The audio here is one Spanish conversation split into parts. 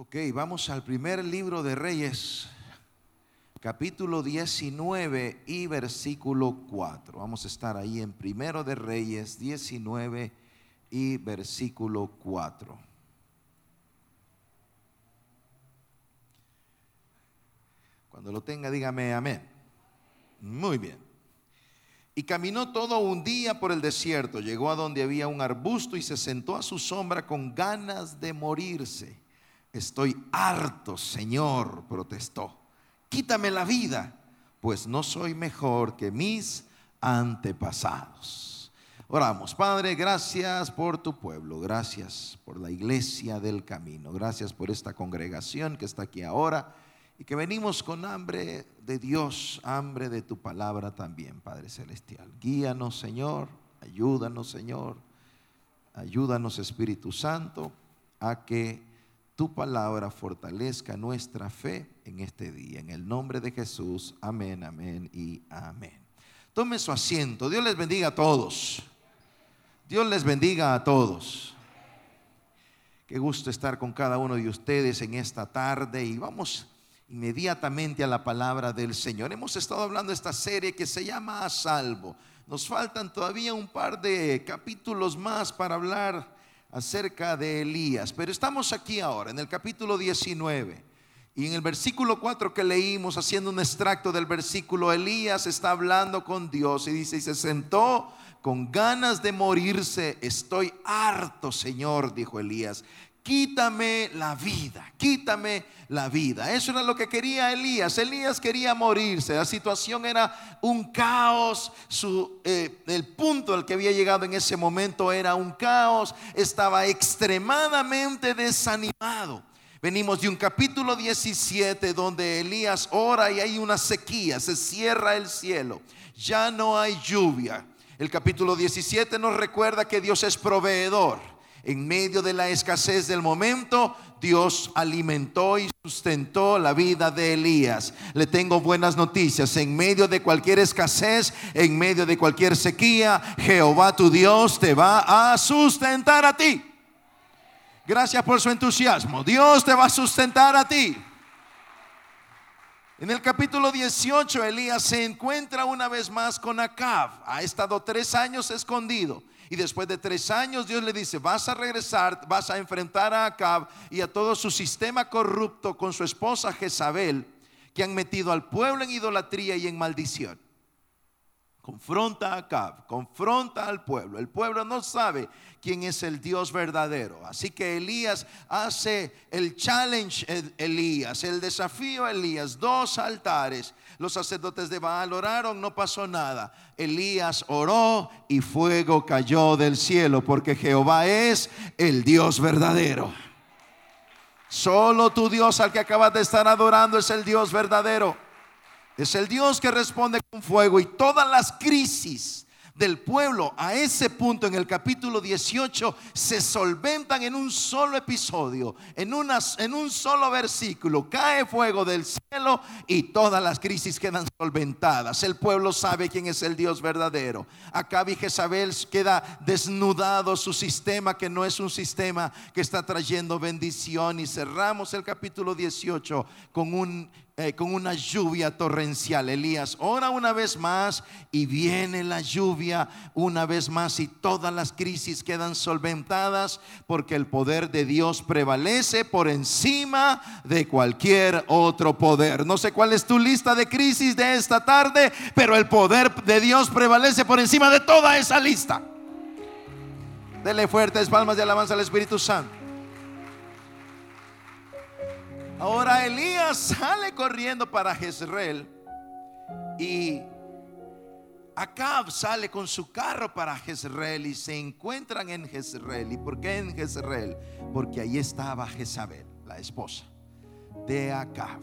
Ok, vamos al primer libro de Reyes, capítulo 19 y versículo 4. Vamos a estar ahí en primero de Reyes 19 y versículo 4. Cuando lo tenga, dígame amén. Muy bien. Y caminó todo un día por el desierto, llegó a donde había un arbusto y se sentó a su sombra con ganas de morirse. Estoy harto, Señor, protestó. Quítame la vida, pues no soy mejor que mis antepasados. Oramos, Padre, gracias por tu pueblo, gracias por la iglesia del camino, gracias por esta congregación que está aquí ahora y que venimos con hambre de Dios, hambre de tu palabra también, Padre Celestial. Guíanos, Señor, ayúdanos, Señor, ayúdanos, Espíritu Santo, a que tu palabra fortalezca nuestra fe en este día. En el nombre de Jesús, amén, amén y amén. Tome su asiento. Dios les bendiga a todos. Dios les bendiga a todos. Qué gusto estar con cada uno de ustedes en esta tarde y vamos inmediatamente a la palabra del Señor. Hemos estado hablando de esta serie que se llama A Salvo. Nos faltan todavía un par de capítulos más para hablar acerca de Elías, pero estamos aquí ahora en el capítulo 19. Y en el versículo 4 que leímos, haciendo un extracto del versículo, Elías está hablando con Dios y dice, y se sentó con ganas de morirse, estoy harto, Señor, dijo Elías, quítame la vida, quítame la vida. Eso era lo que quería Elías. Elías quería morirse. La situación era un caos. Eh, el punto al que había llegado en ese momento era un caos. Estaba extremadamente desanimado. Venimos de un capítulo 17 donde Elías ora y hay una sequía, se cierra el cielo, ya no hay lluvia. El capítulo 17 nos recuerda que Dios es proveedor en medio de la escasez del momento, Dios alimentó y sustentó la vida de Elías. Le tengo buenas noticias. En medio de cualquier escasez, en medio de cualquier sequía, Jehová tu Dios te va a sustentar a ti. Gracias por su entusiasmo. Dios te va a sustentar a ti. En el capítulo 18, Elías se encuentra una vez más con Acab. Ha estado tres años escondido. Y después de tres años Dios le dice, vas a regresar, vas a enfrentar a Acab y a todo su sistema corrupto con su esposa Jezabel, que han metido al pueblo en idolatría y en maldición. Confronta a Acab, confronta al pueblo. El pueblo no sabe quién es el Dios verdadero. Así que Elías hace el challenge, Elías, el desafío Elías, dos altares los sacerdotes de Baal oraron, no pasó nada. Elías oró y fuego cayó del cielo porque Jehová es el Dios verdadero. Solo tu Dios al que acabas de estar adorando es el Dios verdadero. Es el Dios que responde con fuego y todas las crisis del pueblo a ese punto en el capítulo 18 se solventan en un solo episodio, en, en un solo versículo. Cae fuego del cielo y todas las crisis quedan solventadas. El pueblo sabe quién es el Dios verdadero. Acá y Jezabel queda desnudado su sistema, que no es un sistema que está trayendo bendición. Y cerramos el capítulo 18 con un eh, con una lluvia torrencial. Elías ora una vez más y viene la lluvia una vez más y todas las crisis quedan solventadas porque el poder de Dios prevalece por encima de cualquier otro poder. No sé cuál es tu lista de crisis de esta tarde, pero el poder de Dios prevalece por encima de toda esa lista. Dele fuertes palmas de alabanza al Espíritu Santo. Ahora Elías sale corriendo para Jezreel y Acab sale con su carro para Jezreel y se encuentran en Jezreel. ¿Y por qué en Jezreel? Porque ahí estaba Jezabel, la esposa de Acab.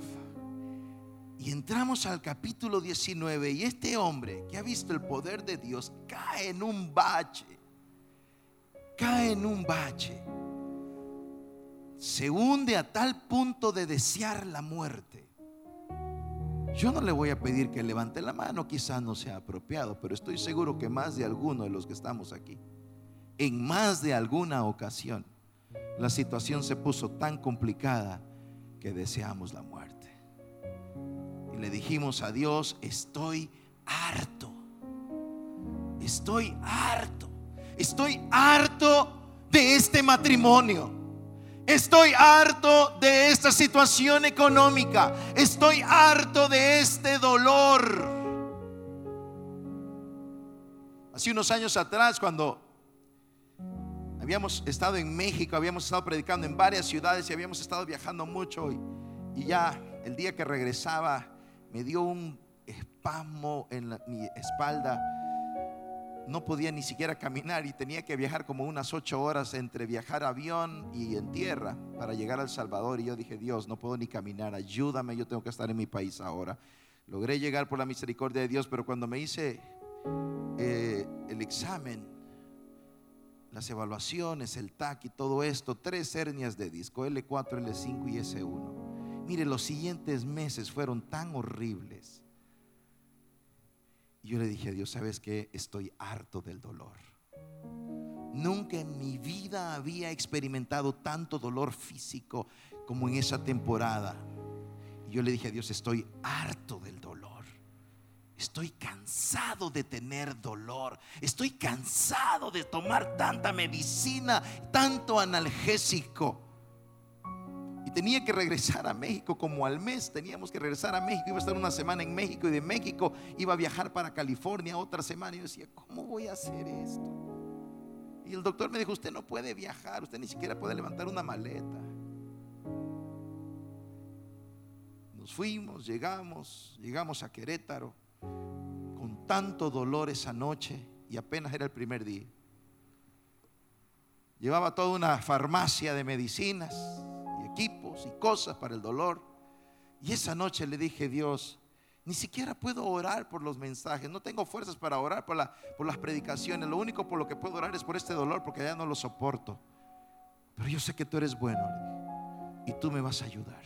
Y entramos al capítulo 19 y este hombre que ha visto el poder de Dios cae en un bache. Cae en un bache se hunde a tal punto de desear la muerte. Yo no le voy a pedir que levante la mano, quizás no sea apropiado, pero estoy seguro que más de alguno de los que estamos aquí, en más de alguna ocasión, la situación se puso tan complicada que deseamos la muerte. Y le dijimos a Dios, estoy harto. Estoy harto. Estoy harto de este matrimonio. Estoy harto de esta situación económica. Estoy harto de este dolor. Hace unos años atrás, cuando habíamos estado en México, habíamos estado predicando en varias ciudades y habíamos estado viajando mucho y, ya el día que regresaba me dio un espasmo en mi espalda. No podía ni siquiera caminar y tenía que viajar como unas ocho horas entre viajar avión y en tierra para llegar al Salvador. Y yo dije, Dios, no puedo ni caminar, ayúdame, yo tengo que estar en mi país ahora. Logré llegar por la misericordia de Dios, pero cuando me hice eh, el examen, las evaluaciones, el TAC y todo esto, tres hernias de disco, L4, L5 y S1 Mire, los siguientes meses fueron tan horribles. Y yo le dije a Dios, ¿sabes qué? Estoy harto del dolor. Nunca en mi vida había experimentado tanto dolor físico como en esa temporada. Y yo le dije a Dios, estoy harto del dolor. Estoy cansado de tener dolor. Estoy cansado de tomar tanta medicina, tanto analgésico tenía que regresar a México como al mes. Teníamos que regresar a México. Iba a estar una semana en México y de México iba a viajar para California otra semana. Y yo decía, ¿cómo voy a hacer esto? Y el doctor me dijo, usted no puede viajar, usted ni siquiera puede levantar una maleta. Nos fuimos, llegamos, llegamos a Querétaro con tanto dolor esa noche y apenas era el primer día. Llevaba toda una farmacia de medicinas equipos y cosas para el dolor. Y esa noche le dije, Dios, ni siquiera puedo orar por los mensajes, no tengo fuerzas para orar por, la, por las predicaciones, lo único por lo que puedo orar es por este dolor porque ya no lo soporto. Pero yo sé que tú eres bueno y tú me vas a ayudar.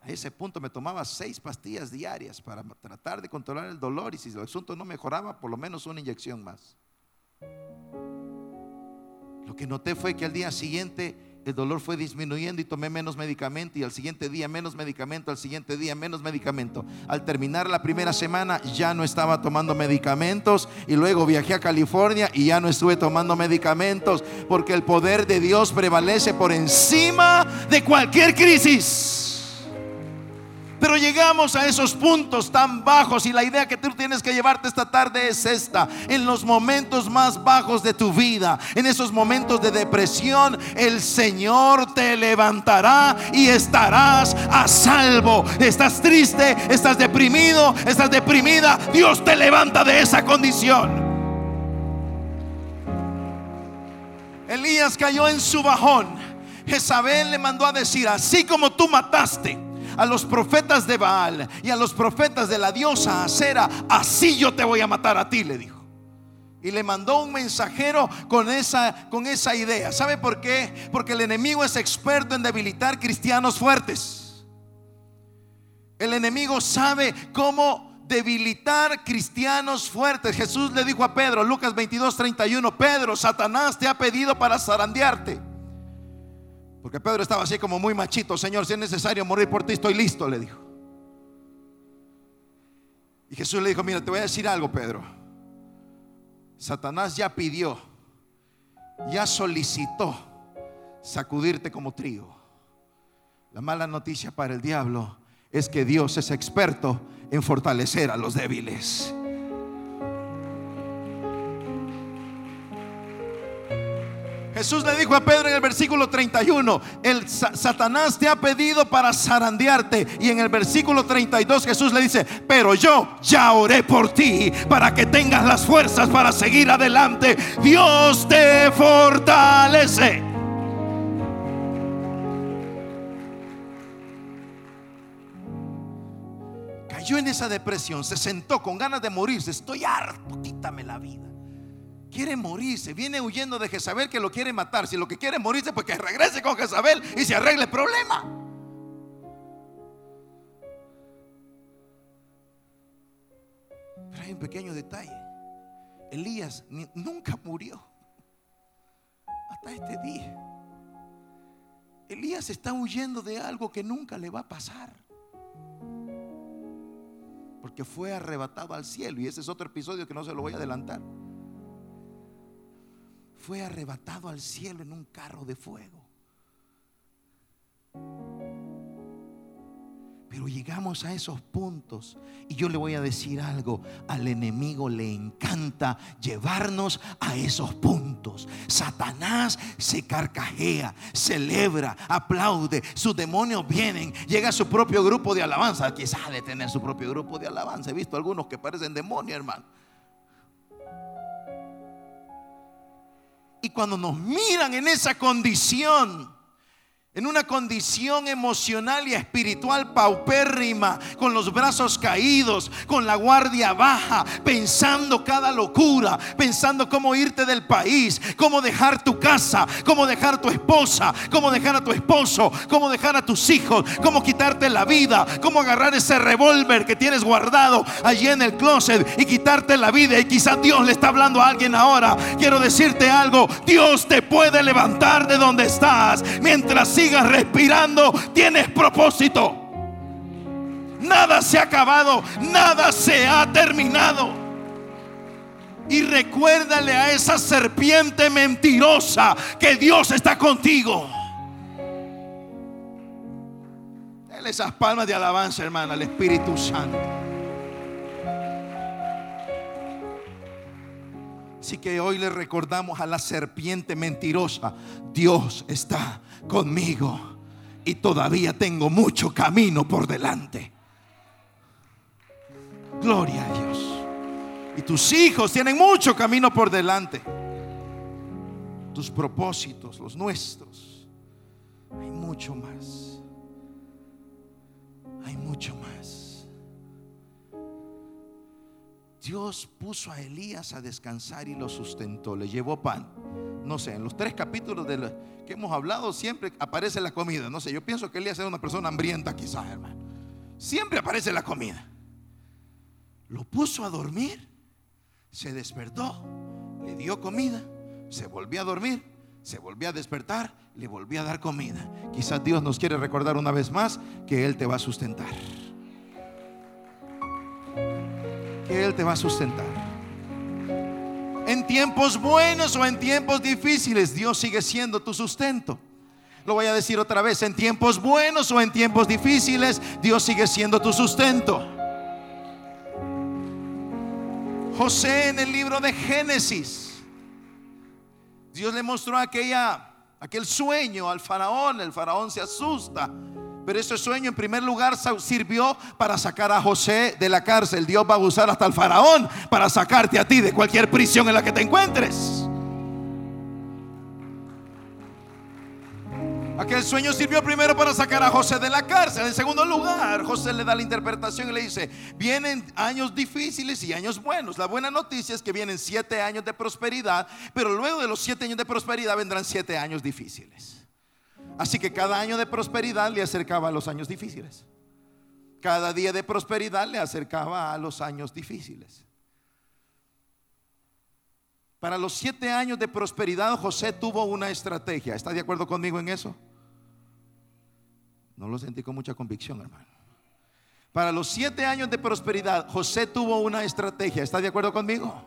A ese punto me tomaba seis pastillas diarias para tratar de controlar el dolor y si el asunto no mejoraba, por lo menos una inyección más. Lo que noté fue que al día siguiente el dolor fue disminuyendo y tomé menos medicamento y al siguiente día menos medicamento, al siguiente día menos medicamento. Al terminar la primera semana ya no estaba tomando medicamentos y luego viajé a California y ya no estuve tomando medicamentos porque el poder de Dios prevalece por encima de cualquier crisis. Pero llegamos a esos puntos tan bajos y la idea que tú tienes que llevarte esta tarde es esta. En los momentos más bajos de tu vida, en esos momentos de depresión, el Señor te levantará y estarás a salvo. Estás triste, estás deprimido, estás deprimida. Dios te levanta de esa condición. Elías cayó en su bajón. Jezabel le mandó a decir, así como tú mataste a los profetas de Baal y a los profetas de la diosa Acera, así yo te voy a matar a ti, le dijo. Y le mandó un mensajero con esa, con esa idea. ¿Sabe por qué? Porque el enemigo es experto en debilitar cristianos fuertes. El enemigo sabe cómo debilitar cristianos fuertes. Jesús le dijo a Pedro, Lucas 22, 31, Pedro, Satanás te ha pedido para zarandearte porque Pedro estaba así como muy machito. Señor, si es necesario morir por ti, estoy listo, le dijo. Y Jesús le dijo, mira, te voy a decir algo, Pedro. Satanás ya pidió, ya solicitó sacudirte como trigo. La mala noticia para el diablo es que Dios es experto en fortalecer a los débiles. Jesús le dijo a Pedro en el versículo 31, el Satanás te ha pedido para zarandearte. Y en el versículo 32 Jesús le dice, pero yo ya oré por ti para que tengas las fuerzas para seguir adelante. Dios te fortalece. Cayó en esa depresión, se sentó con ganas de morirse. Estoy harto, quítame la vida quiere morirse, viene huyendo de Jezabel que lo quiere matar. Si lo que quiere morirse, pues que regrese con Jezabel y se arregle el problema. Pero hay un pequeño detalle. Elías nunca murió hasta este día. Elías está huyendo de algo que nunca le va a pasar. Porque fue arrebatado al cielo. Y ese es otro episodio que no se lo voy a adelantar. Fue arrebatado al cielo en un carro de fuego. Pero llegamos a esos puntos y yo le voy a decir algo, al enemigo le encanta llevarnos a esos puntos. Satanás se carcajea, celebra, aplaude, sus demonios vienen, llega a su propio grupo de alabanza, quizás de tener su propio grupo de alabanza. He visto algunos que parecen demonios, hermano. Y cuando nos miran en esa condición, en una condición emocional y espiritual paupérrima, con los brazos caídos, con la guardia baja, pensando cada locura, pensando cómo irte del país, cómo dejar tu casa, cómo dejar tu esposa, cómo dejar a tu esposo, cómo dejar a tus hijos, cómo quitarte la vida, cómo agarrar ese revólver que tienes guardado allí en el closet y quitarte la vida. Y quizás Dios le está hablando a alguien ahora. Quiero decirte algo, Dios te puede levantar de donde estás mientras sigas respirando, tienes propósito. Nada se ha acabado, nada se ha terminado. Y recuérdale a esa serpiente mentirosa que Dios está contigo. Dale esas palmas de alabanza, hermana, al Espíritu Santo. Así que hoy le recordamos a la serpiente mentirosa, Dios está conmigo y todavía tengo mucho camino por delante. Gloria a Dios. Y tus hijos tienen mucho camino por delante. Tus propósitos, los nuestros. Hay mucho más. Hay mucho más. Dios puso a Elías a descansar y lo sustentó. Le llevó pan. No sé, en los tres capítulos de que hemos hablado siempre aparece la comida. No sé, yo pienso que Elías era una persona hambrienta quizás, hermano. Siempre aparece la comida. Lo puso a dormir, se despertó, le dio comida, se volvió a dormir, se volvió a despertar, le volvió a dar comida. Quizás Dios nos quiere recordar una vez más que Él te va a sustentar. Que Él te va a sustentar. En tiempos buenos o en tiempos difíciles, Dios sigue siendo tu sustento. Lo voy a decir otra vez, en tiempos buenos o en tiempos difíciles, Dios sigue siendo tu sustento. José en el libro de Génesis, Dios le mostró aquella, aquel sueño al faraón, el faraón se asusta pero ese sueño en primer lugar sirvió para sacar a José de la cárcel. Dios va a usar hasta el faraón para sacarte a ti de cualquier prisión en la que te encuentres. Aquel sueño sirvió primero para sacar a José de la cárcel. En segundo lugar, José le da la interpretación y le dice, vienen años difíciles y años buenos. La buena noticia es que vienen siete años de prosperidad, pero luego de los siete años de prosperidad vendrán siete años difíciles. Así que cada año de prosperidad le acercaba a los años difíciles. Cada día de prosperidad le acercaba a los años difíciles. Para los siete años de prosperidad, José tuvo una estrategia. ¿Está de acuerdo conmigo en eso? No lo sentí con mucha convicción, hermano. Para los siete años de prosperidad, José tuvo una estrategia. ¿Está de acuerdo conmigo?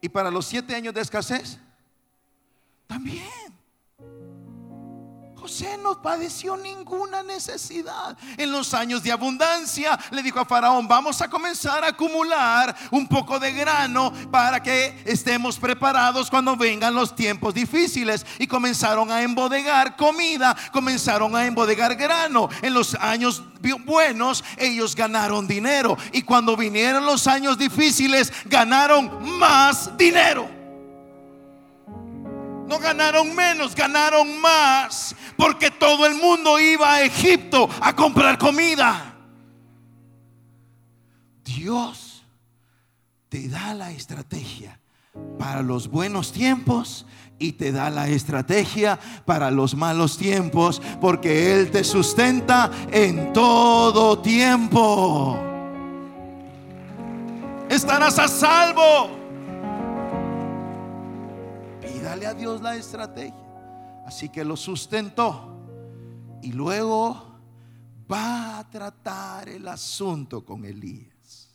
Y para los siete años de escasez, también. José no padeció ninguna necesidad. En los años de abundancia le dijo a Faraón, vamos a comenzar a acumular un poco de grano para que estemos preparados cuando vengan los tiempos difíciles. Y comenzaron a embodegar comida, comenzaron a embodegar grano. En los años buenos ellos ganaron dinero. Y cuando vinieron los años difíciles, ganaron más dinero. No ganaron menos, ganaron más. Porque todo el mundo iba a Egipto a comprar comida. Dios te da la estrategia para los buenos tiempos y te da la estrategia para los malos tiempos, porque Él te sustenta en todo tiempo. Estarás a salvo dale a Dios la estrategia. Así que lo sustentó Y luego va a tratar el asunto con Elías.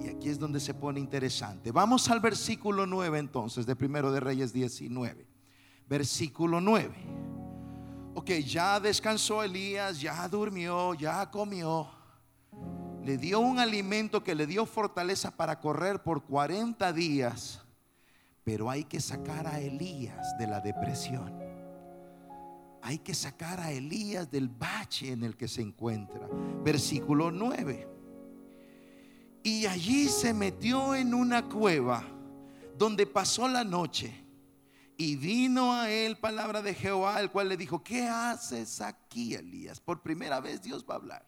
Y aquí es donde se pone interesante. Vamos al versículo 9 entonces de Primero de Reyes 19. Versículo 9. Ok, ya descansó Elías, ya durmió, ya comió. Le dio un alimento que le dio fortaleza para correr por 40 días. Pero hay que sacar a Elías de la depresión hay que sacar a Elías del bache en el que se encuentra. Versículo 9. Y allí se metió en una cueva donde pasó la noche. Y vino a él palabra de Jehová, el cual le dijo, ¿qué haces aquí, Elías? Por primera vez Dios va a hablar.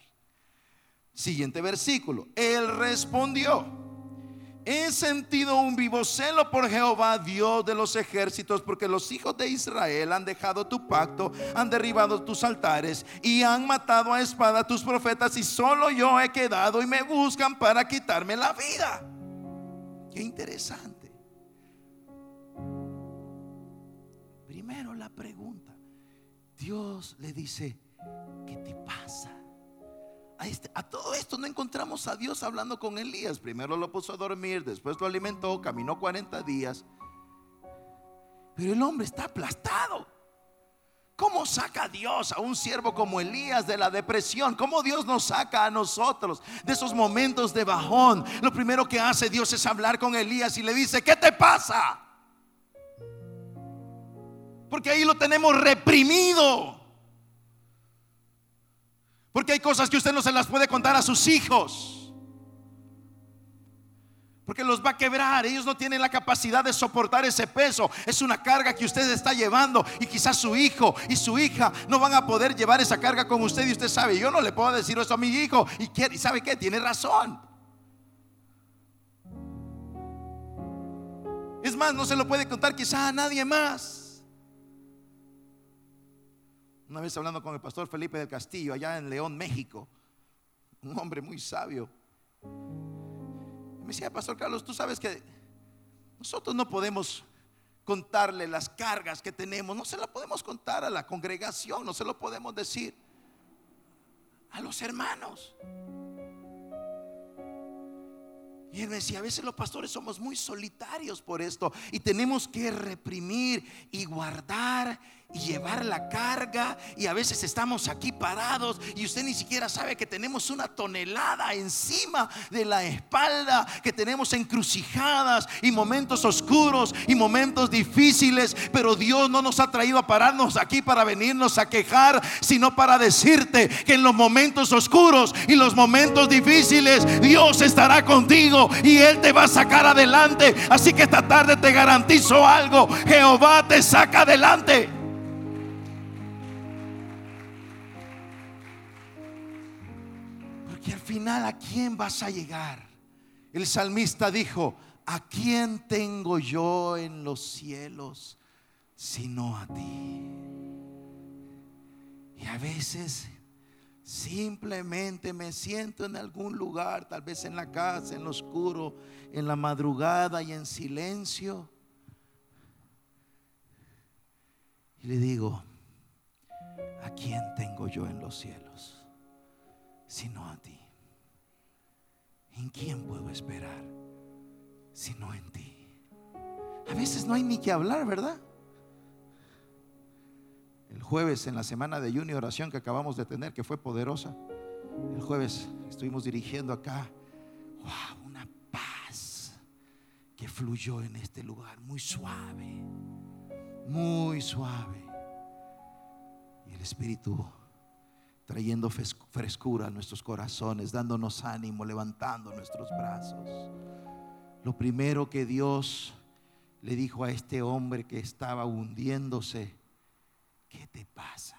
Siguiente versículo. Él respondió he sentido un vivo celo por Jehová, Dios de los ejércitos, porque los hijos de Israel han dejado tu pacto, han derribado tus altares y han matado a espada tus profetas y solo yo he quedado y me buscan para quitarme la vida. Qué interesante. Primero la pregunta. Dios le dice. Este, a, todo esto no encontramos a Dios hablando con Elías. Primero lo puso a dormir, después lo alimentó, caminó 40 días. Pero el hombre está aplastado. ¿Cómo saca Dios a un siervo como Elías de la depresión? ¿Cómo Dios nos saca a nosotros de esos momentos de bajón? Lo primero que hace Dios es hablar con Elías y le dice, ¿qué te pasa? Porque ahí lo tenemos reprimido. Porque hay cosas que usted no se las puede contar a sus hijos. Porque los va a quebrar. Ellos no tienen la capacidad de soportar ese peso. Es una carga que usted está llevando. Y quizás su hijo y su hija no van a poder llevar esa carga con usted. Y usted sabe, yo no le puedo decir eso a mi hijo. Y, sabe que tiene razón. Es más, no se lo puede contar quizá a nadie más. Una vez hablando con el pastor Felipe del Castillo, allá en León, México, un hombre muy sabio, me decía, Pastor Carlos, tú sabes que nosotros no podemos contarle las cargas que tenemos, no se la podemos contar a la congregación, no se lo podemos decir a los hermanos. Y él me decía, a veces los pastores somos muy solitarios por esto y tenemos que reprimir y guardar y llevar la carga y a veces estamos aquí parados y usted ni siquiera sabe que tenemos una tonelada encima de la espalda, que tenemos encrucijadas y momentos oscuros y momentos difíciles, pero Dios no nos ha traído a pararnos aquí para venirnos a quejar, sino para decirte que en los momentos oscuros y los momentos difíciles Dios estará contigo y Él te va a sacar adelante. Así que esta tarde te garantizo algo, Jehová te saca adelante. Final, ¿a quién vas a llegar? El salmista dijo, ¿a quién tengo yo en los cielos sino a ti? Y a veces simplemente me siento en algún lugar, tal vez en la casa, en lo oscuro, en la madrugada y en silencio. Y le digo, ¿a quién tengo yo en los cielos sino a ti? ¿En quién puedo esperar sino en ti? A veces no hay ni que hablar, ¿verdad? El jueves en la semana de ayuno y oración que acabamos de tener, que fue poderosa, el jueves estuvimos dirigiendo acá, wow, una paz que fluyó en este lugar, muy suave, muy suave. Y el Espíritu trayendo frescura a nuestros corazones, dándonos ánimo, levantando nuestros brazos. Lo primero que Dios le dijo a este hombre que estaba hundiéndose, ¿qué te pasa?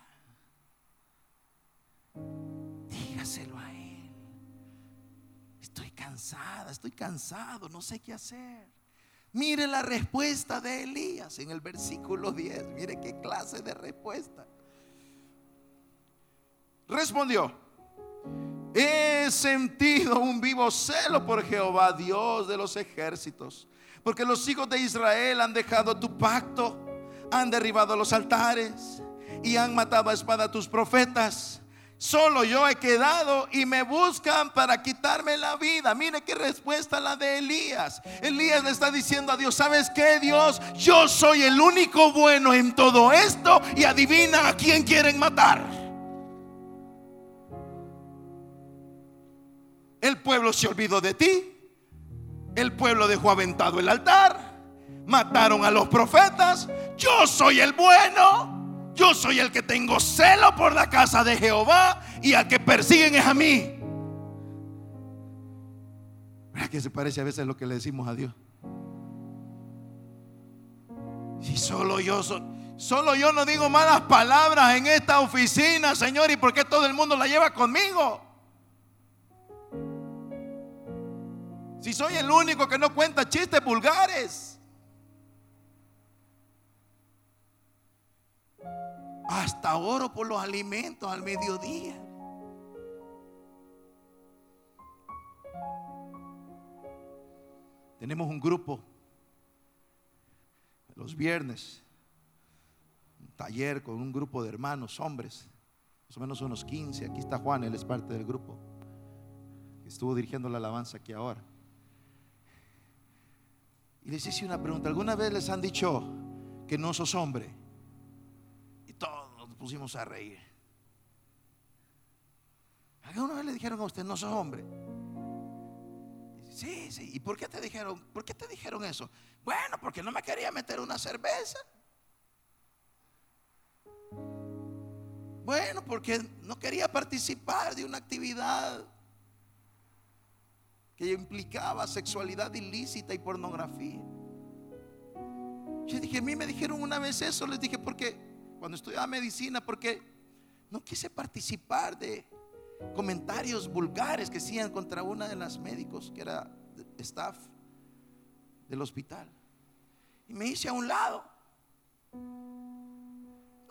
Dígaselo a él. Estoy cansada, estoy cansado, no sé qué hacer. Mire la respuesta de Elías en el versículo 10. Mire qué clase de respuesta respondió, he sentido un vivo celo por Jehová, Dios de los ejércitos, porque los hijos de Israel han dejado tu pacto, han derribado los altares y han matado a espada a tus profetas. Solo yo he quedado y me buscan para quitarme la vida. Mire qué respuesta la de Elías. Elías le está diciendo a Dios, ¿sabes qué Dios? Yo soy el único bueno en todo esto y adivina a quién quieren matar. El pueblo se olvidó de ti. El pueblo dejó aventado el altar. Mataron a los profetas. Yo soy el bueno. Yo soy el que tengo celo por la casa de Jehová y al que persiguen es a mí. ¿Verdad que se parece a veces lo que le decimos a Dios? Si solo yo solo yo no digo malas palabras en esta oficina, Señor, ¿y por qué todo el mundo la lleva conmigo? Si soy el único que no cuenta chistes vulgares. Hasta oro por los alimentos al mediodía. Tenemos un grupo los viernes, un taller con un grupo de hermanos, hombres, más o menos unos 15. Aquí está Juan, él es parte del grupo. Estuvo dirigiendo la alabanza aquí ahora. Y les hice una pregunta. ¿Alguna vez les han dicho que no sos hombre? pusimos a reír. ¿Alguna vez le dijeron a usted, no sos hombre? Sí, sí. ¿Y por qué te dijeron, por qué te dijeron eso? Bueno, porque no me quería meter una cerveza. Bueno, porque no quería participar de una actividad que implicaba sexualidad ilícita y pornografía. Yo dije, a mí me dijeron una vez eso, les dije, porque cuando estudiaba medicina porque no quise participar de comentarios vulgares que hacían contra una de las médicos que era staff del hospital. Y me hice a un lado.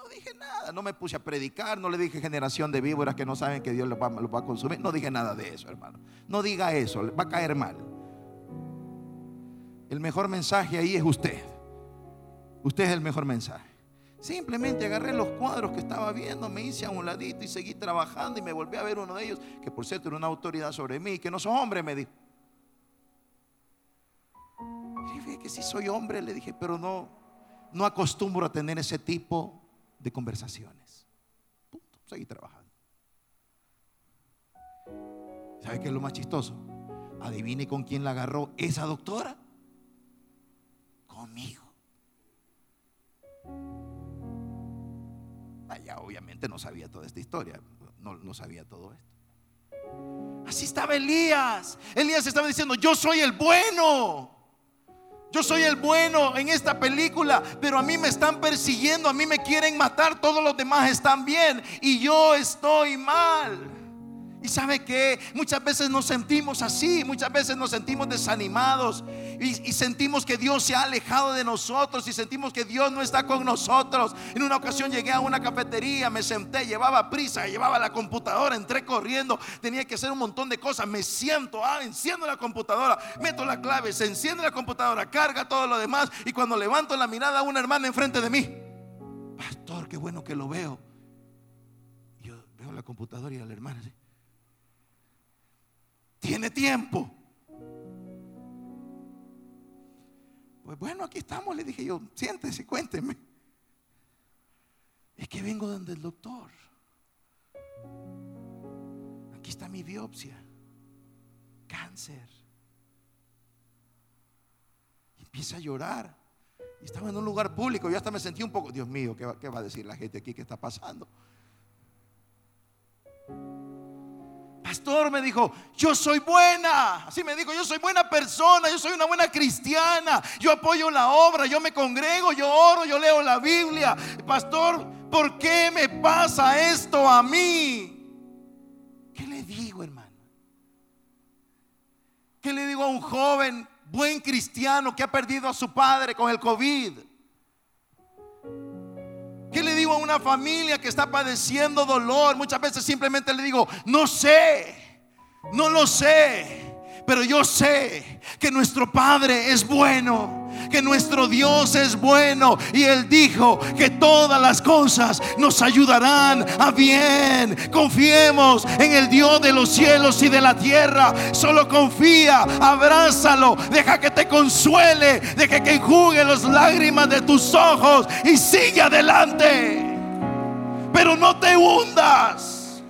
No dije nada, no me puse a predicar, no le dije generación de víboras que no saben que Dios los va, a consumir. No dije nada de eso, hermano. No diga eso, va a caer mal. El mejor mensaje ahí es usted. Usted es el mejor mensaje. Simplemente agarré los cuadros que estaba viendo, me hice a un ladito y seguí trabajando y me volví a ver uno de ellos, que por cierto era una autoridad sobre mí, que no soy hombre, me dijo. Y dije que sí soy hombre, le dije, pero no, no acostumbro a tener ese tipo de conversaciones. Punto, seguí trabajando. ¿Sabe qué es lo más chistoso? Adivine con quién la agarró esa doctora. Conmigo. Allá obviamente no sabía toda esta historia, no, no sabía todo esto. Así estaba Elías. Elías estaba diciendo, yo soy el bueno. Yo soy el bueno en esta película, pero a mí me están persiguiendo, a mí me quieren matar, todos los demás están bien y yo estoy mal. Y sabe que muchas veces nos sentimos así, muchas veces nos sentimos desanimados y, sentimos que Dios se ha alejado de nosotros y sentimos que Dios no está con nosotros. En una ocasión llegué a una cafetería, me senté, llevaba prisa, llevaba la computadora, entré corriendo, tenía que hacer un montón de cosas. Me siento, ah, enciendo la computadora, meto la clave, se enciende la computadora, carga todo lo demás y cuando levanto la mirada a una hermana enfrente de mí, pastor, qué bueno que lo veo. Yo veo la computadora y a la hermana tiene tiempo. Pues bueno, aquí estamos, le dije yo, siéntese, cuénteme. Es que vengo donde el doctor. Aquí está mi biopsia. Cáncer. empieza a llorar. Y estaba en un lugar público. Yo hasta me sentí un poco, Dios mío, ¿qué va, qué va a decir la gente aquí que está pasando? Pastor me dijo, yo soy buena. Así me dijo, yo soy buena persona, yo soy una buena cristiana. Yo apoyo la obra, yo me congrego, yo oro, yo leo la Biblia. Pastor, ¿por qué me pasa esto a mí? ¿Qué le digo, hermano? ¿Qué le digo a un joven buen cristiano que ha perdido a su padre con el COVID? ¿Qué le digo a una familia que está padeciendo dolor? Muchas veces simplemente le digo, no sé, no lo sé, pero yo sé que nuestro Padre es bueno que nuestro Dios es bueno y Él dijo que todas las cosas nos ayudarán a bien. Confiemos en el Dios de los cielos y de la tierra. Solo confía, abrázalo, deja que te consuele, deja que enjugue las lágrimas de tus ojos y sigue adelante. Pero no te hundas.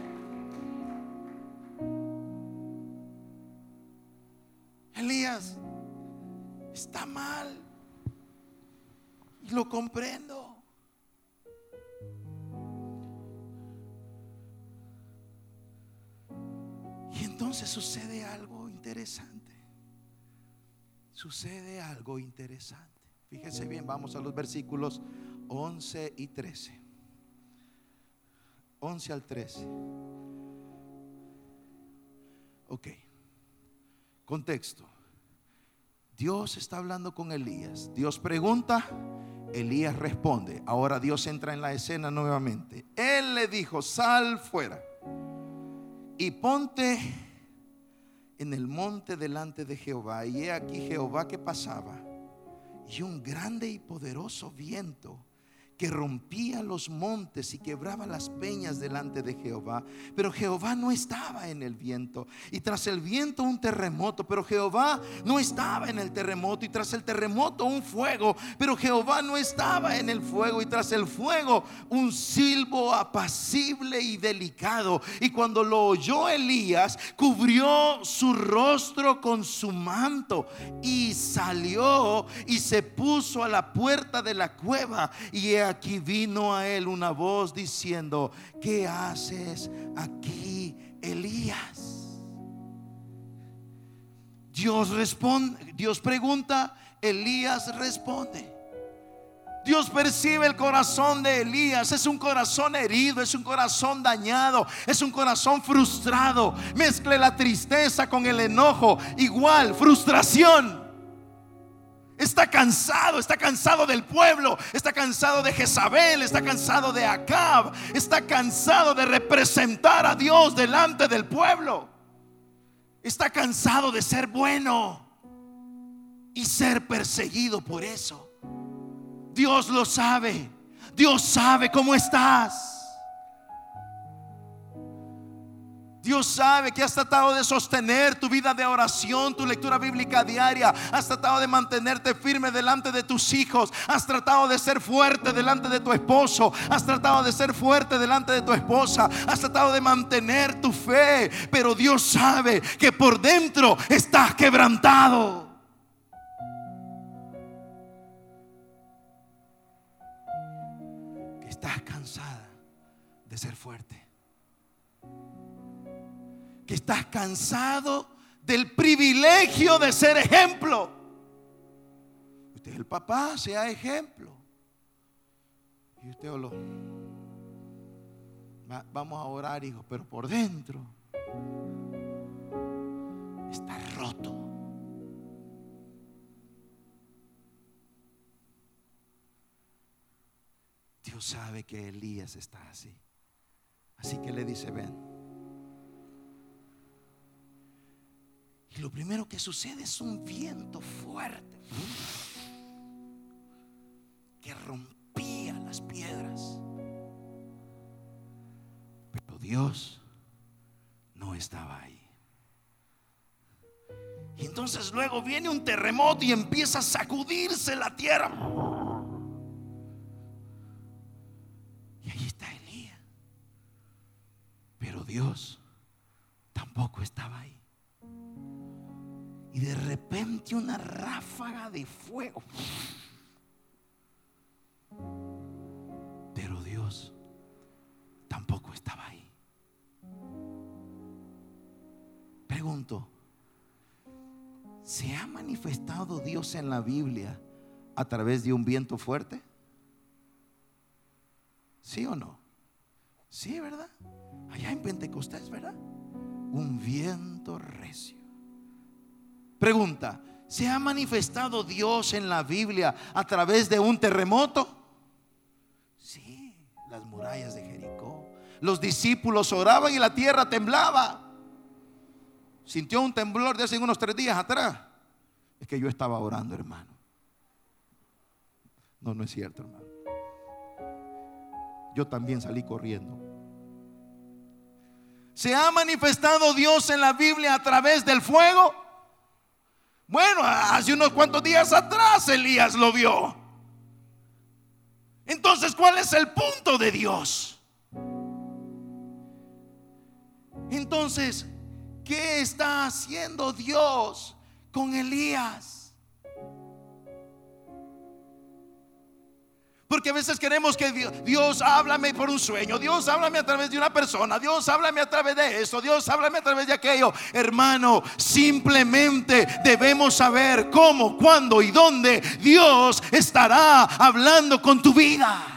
Elías está mal. Y lo comprendo. Y entonces sucede algo interesante. Sucede algo interesante. Fíjese bien, vamos a los versículos 11 y 13. 11 al 13. Ok. Contexto. Dios está hablando con Elías. Dios pregunta, Elías responde. Ahora Dios entra en la escena nuevamente. Él le dijo, sal fuera y ponte en el monte delante de Jehová. Y he aquí Jehová que pasaba. Y un grande y poderoso viento que rompía los montes y quebraba las peñas delante de Jehová. Pero Jehová no estaba en el viento. Y tras el viento un terremoto. Pero Jehová no estaba en el terremoto. Y tras el terremoto un fuego. Pero Jehová no estaba en el fuego. Y tras el fuego un silbo apacible y delicado. Y cuando lo oyó Elías, cubrió su rostro con su manto. Y salió y se puso a la puerta de la cueva. Y aquí vino a él una voz diciendo, ¿qué haces aquí, Elías? Dios responde, Dios pregunta, Elías responde. Dios percibe el corazón de Elías. Es un corazón herido, es un corazón dañado, es un corazón frustrado. Mezcle la tristeza con el enojo. Igual, frustración. Está cansado, está cansado del pueblo, está cansado de Jezabel, está cansado de Acab, está cansado de representar a Dios delante del pueblo. Está cansado de ser bueno y ser perseguido por eso. Dios lo sabe. Dios sabe cómo estás. Dios sabe que has tratado de sostener tu vida de oración, tu lectura bíblica diaria. Has tratado de mantenerte firme delante de tus hijos. Has tratado de ser fuerte delante de tu esposo. Has tratado de ser fuerte delante de tu esposa. Has tratado de mantener tu fe. Pero Dios sabe que por dentro estás quebrantado. Que estás cansada de ser fuerte que estás cansado del privilegio de ser ejemplo. Usted es el papá, sea ejemplo. Y usted lo... Vamos a orar, hijo, pero por dentro está roto. Dios sabe que Elías está así. Así que le dice, ven. Y lo primero que sucede es un viento fuerte que rompía las piedras. Pero Dios no estaba ahí. Y entonces luego viene un terremoto y empieza a sacudirse la tierra. Y ahí está Elías. Pero Dios tampoco estaba ahí y de repente una ráfaga de fuego. Pero Dios tampoco estaba ahí. Pregunto, ¿se ha manifestado Dios en la Biblia a través de un viento fuerte? ¿Sí o no? Sí, ¿verdad? Allá en Pentecostés, ¿verdad? Un viento recio. Pregunta, ¿se ha manifestado Dios en la Biblia a través de un terremoto? Sí, las murallas de Jericó. Los discípulos oraban y la tierra temblaba. Sintió un temblor de hace unos tres días atrás. Es que yo estaba orando, hermano. No, no es cierto, hermano. Yo también salí corriendo. ¿Se ha manifestado Dios en la Biblia a través del fuego? Bueno, hace unos cuantos días atrás Elías lo vio. Entonces, ¿cuál es el punto de Dios? Entonces, ¿qué está haciendo Dios con Elías? Porque a veces queremos que Dios, Dios, háblame por un sueño, Dios háblame a través de una persona, Dios háblame a través de eso, Dios háblame a través de aquello. Hermano, simplemente debemos saber cómo, cuándo y dónde Dios estará hablando con tu vida.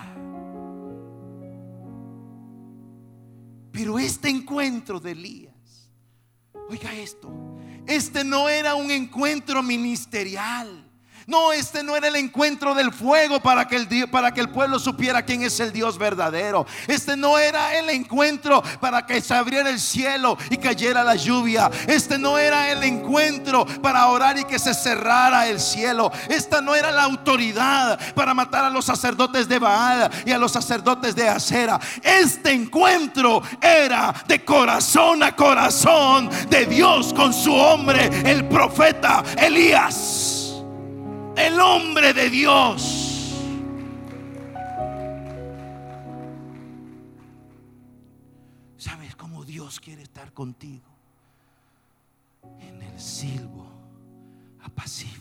Pero este encuentro de Elías, oiga esto, este no era un encuentro ministerial. No, este no era el encuentro del fuego para que el, para que el pueblo supiera quién es el Dios verdadero. Este no era el encuentro para que se abriera el cielo y cayera la lluvia. Este no era el encuentro para orar y que se cerrara el cielo. Esta no era la autoridad para matar a los sacerdotes de Baal y a los sacerdotes de Acera. Este encuentro era de corazón a corazón de Dios con su hombre, el profeta Elías el hombre de Dios. ¿Sabes cómo Dios quiere estar contigo? En el silbo apacible.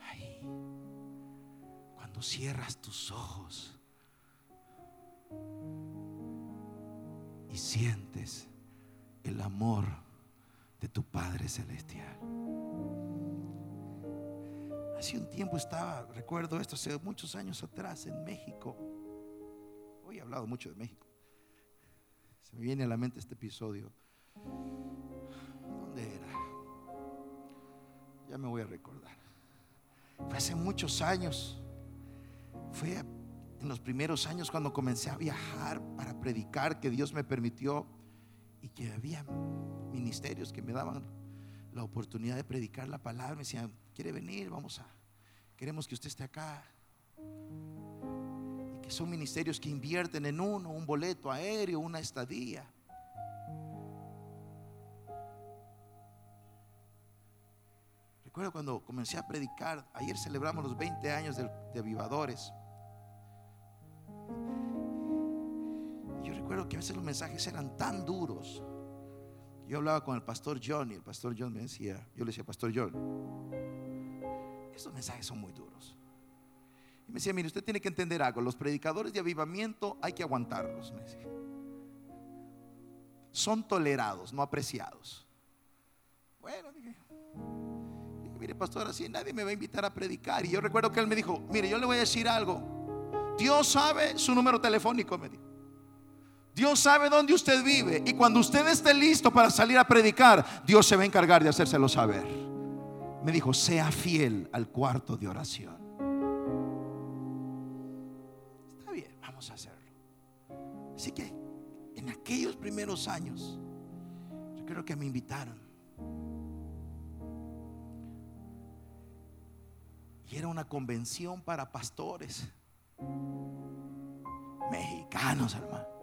Ahí, cuando cierras tus ojos y sientes el amor de tu Padre Celestial. Hace un tiempo estaba, recuerdo esto, hace muchos años atrás en México. Hoy he hablado mucho de México. Se me viene a la mente este episodio. ¿Dónde era? Ya me voy a recordar. Fue hace muchos años. Fue en los primeros años cuando comencé a viajar para predicar que Dios me permitió que había ministerios que me daban la oportunidad de predicar la palabra. Me decían, ¿quiere venir? Vamos a, queremos que usted esté acá. Y que son ministerios que invierten en uno, un boleto aéreo, una estadía. Recuerdo cuando comencé a predicar, ayer celebramos los 20 años de, de avivadores. Yo recuerdo que a veces los mensajes eran tan duros yo hablaba con el pastor John y el pastor John me decía, yo le decía, pastor John, estos mensajes son muy duros. Y me decía, mire, usted tiene que entender algo, los predicadores de avivamiento hay que aguantarlos, me decía. Son tolerados, no apreciados. Bueno, dije, dije, mire, pastor, así nadie me va a invitar a predicar. Y yo recuerdo que él me dijo, mire, yo le voy a decir algo. Dios sabe su número telefónico, me dijo. Dios sabe dónde usted vive y cuando usted esté listo para salir a predicar, Dios se va a encargar de hacérselo saber. Me dijo, sea fiel al cuarto de oración. Está bien, vamos a hacerlo. Así que en aquellos primeros años, yo creo que me invitaron. Y era una convención para pastores mexicanos, hermano.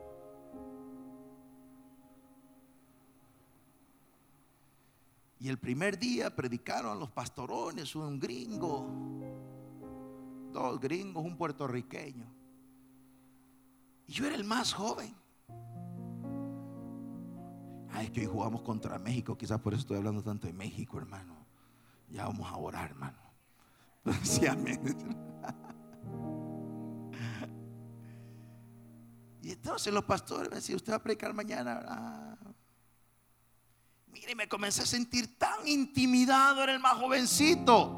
Y el primer día predicaron los pastorones, un gringo, dos gringos, un puertorriqueño. Y yo era el más joven. Ay, es que hoy jugamos contra México, quizás por eso estoy hablando tanto de México, hermano. Ya vamos a orar, hermano. y entonces los pastores me decían, usted va a predicar mañana. Mire, me comencé a sentir tan intimidado, era el más jovencito.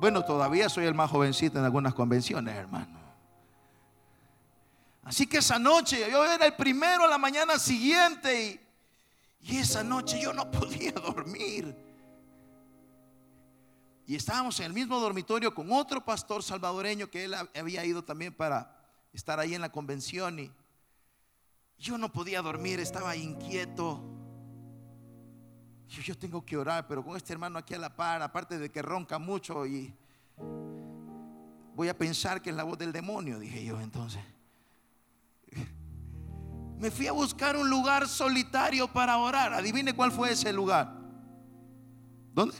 Bueno, todavía soy el más jovencito en algunas convenciones, hermano. Así que esa noche, yo era el primero a la mañana siguiente y, y esa noche yo no podía dormir. Y estábamos en el mismo dormitorio con otro pastor salvadoreño que él había ido también para estar ahí en la convención y yo no podía dormir, estaba inquieto. Yo, tengo que orar, pero con este hermano aquí a la par, aparte de que ronca mucho y voy a pensar que es la voz del demonio, dije yo entonces. Me fui a buscar un lugar solitario para orar. Adivine cuál fue ese lugar. ¿Dónde?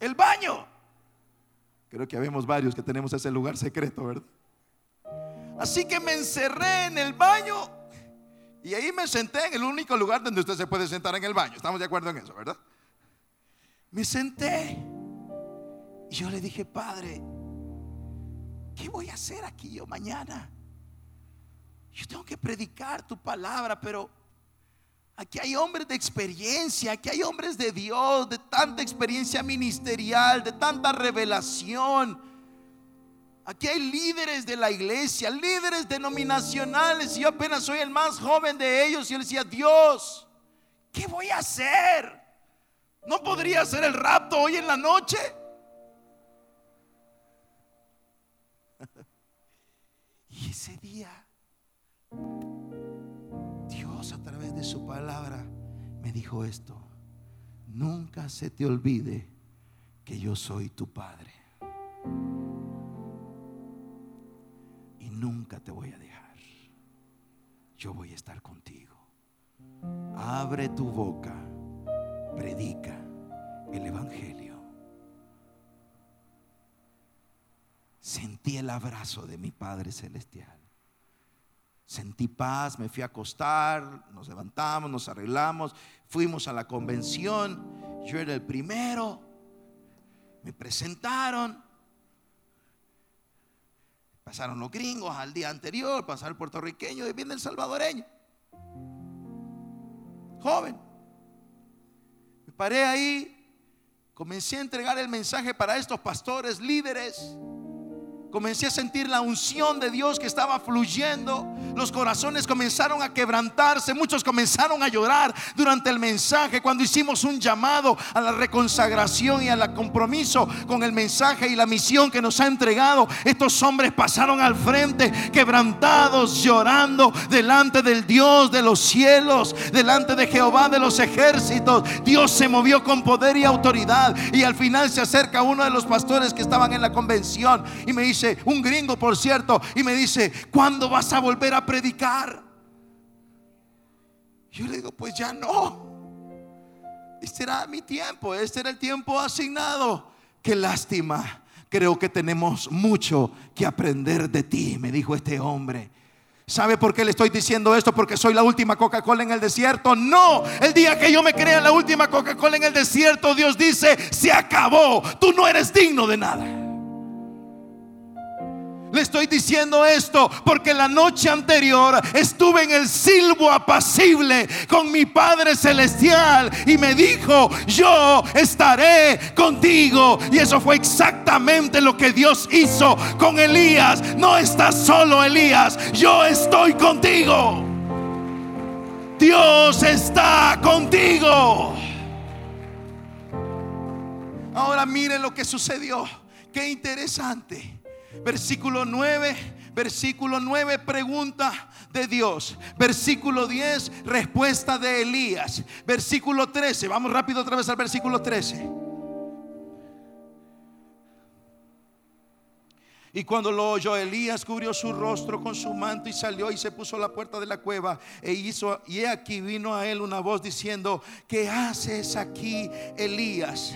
El baño. Creo que habemos varios que tenemos ese lugar secreto, ¿verdad? Así que me encerré en el baño y ahí me senté en el único lugar donde usted se puede sentar en el baño. Estamos de acuerdo en eso, ¿verdad? Me senté y yo le dije, Padre, ¿qué voy a hacer aquí yo mañana? Yo tengo que predicar tu palabra, pero aquí hay hombres de experiencia, aquí hay hombres de Dios, de tanta experiencia ministerial, de tanta revelación. Aquí hay líderes de la iglesia, líderes denominacionales. Y yo apenas soy el más joven de ellos. Y yo decía, Dios, ¿qué voy a hacer? ¿No podría hacer el rapto hoy en la noche? y ese día Dios a través de su palabra me dijo esto. Nunca se te olvide que yo soy tu Padre. Nunca te voy a dejar. Yo voy a estar contigo. Abre tu boca, predica el Evangelio. Sentí el abrazo de mi Padre Celestial. Sentí paz, me fui a acostar, nos levantamos, nos arreglamos, fuimos a la convención, yo era el primero, me presentaron, pasaron los gringos al día anterior, pasaron el puertorriqueño y viene el salvadoreño, joven. Me paré ahí, comencé a entregar el mensaje para estos pastores, líderes comencé a sentir la unción de Dios que estaba fluyendo. Los corazones comenzaron a quebrantarse, muchos comenzaron a llorar durante el mensaje cuando hicimos un llamado a la reconsagración y al compromiso con el mensaje y la misión que nos ha entregado. Estos hombres pasaron al frente quebrantados, llorando delante del Dios de los cielos, delante de Jehová de los ejércitos. Dios se movió con poder y autoridad y al final se acerca uno de los pastores que estaban en la convención y me dice, un gringo por cierto, y me dice, ¿cuándo vas a volver a predicar? Yo le digo, pues ya no. Este era mi tiempo, este era el tiempo asignado. Qué lástima. Creo que tenemos mucho que aprender de ti, me dijo este hombre. ¿Sabe por qué le estoy diciendo esto? Porque soy la última Coca-Cola en el desierto. No, el día que yo me crea la última Coca-Cola en el desierto, Dios dice, se acabó. Tú no eres digno de nada. Le estoy diciendo esto porque la noche anterior estuve en el silbo apacible con mi Padre Celestial y me dijo, yo estaré contigo. Y eso fue exactamente lo que Dios hizo con Elías. No estás solo, Elías, yo estoy contigo. Dios está contigo. Ahora miren lo que sucedió. Qué interesante. Versículo 9, versículo 9, pregunta de Dios. Versículo 10, respuesta de Elías. Versículo 13, vamos rápido otra vez al versículo 13. Y cuando lo oyó Elías, cubrió su rostro con su manto y salió y se puso a la puerta de la cueva e hizo, y aquí vino a él una voz diciendo, ¿qué haces aquí, Elías?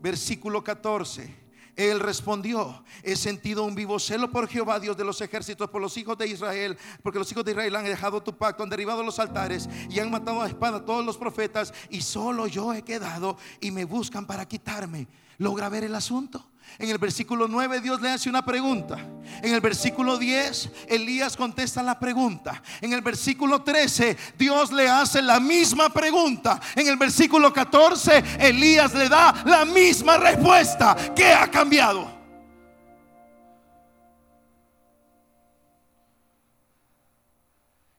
Versículo 14. Él respondió, he sentido un vivo celo por Jehová, Dios de los ejércitos, por los hijos de Israel, porque los hijos de Israel han dejado tu pacto, han derribado los altares y han matado a espada a todos los profetas, y solo yo he quedado y me buscan para quitarme. ¿Logra ver el asunto? En el versículo 9 Dios le hace una pregunta. En el versículo 10 Elías contesta la pregunta. En el versículo 13 Dios le hace la misma pregunta. En el versículo 14 Elías le da la misma respuesta. ¿Qué ha cambiado?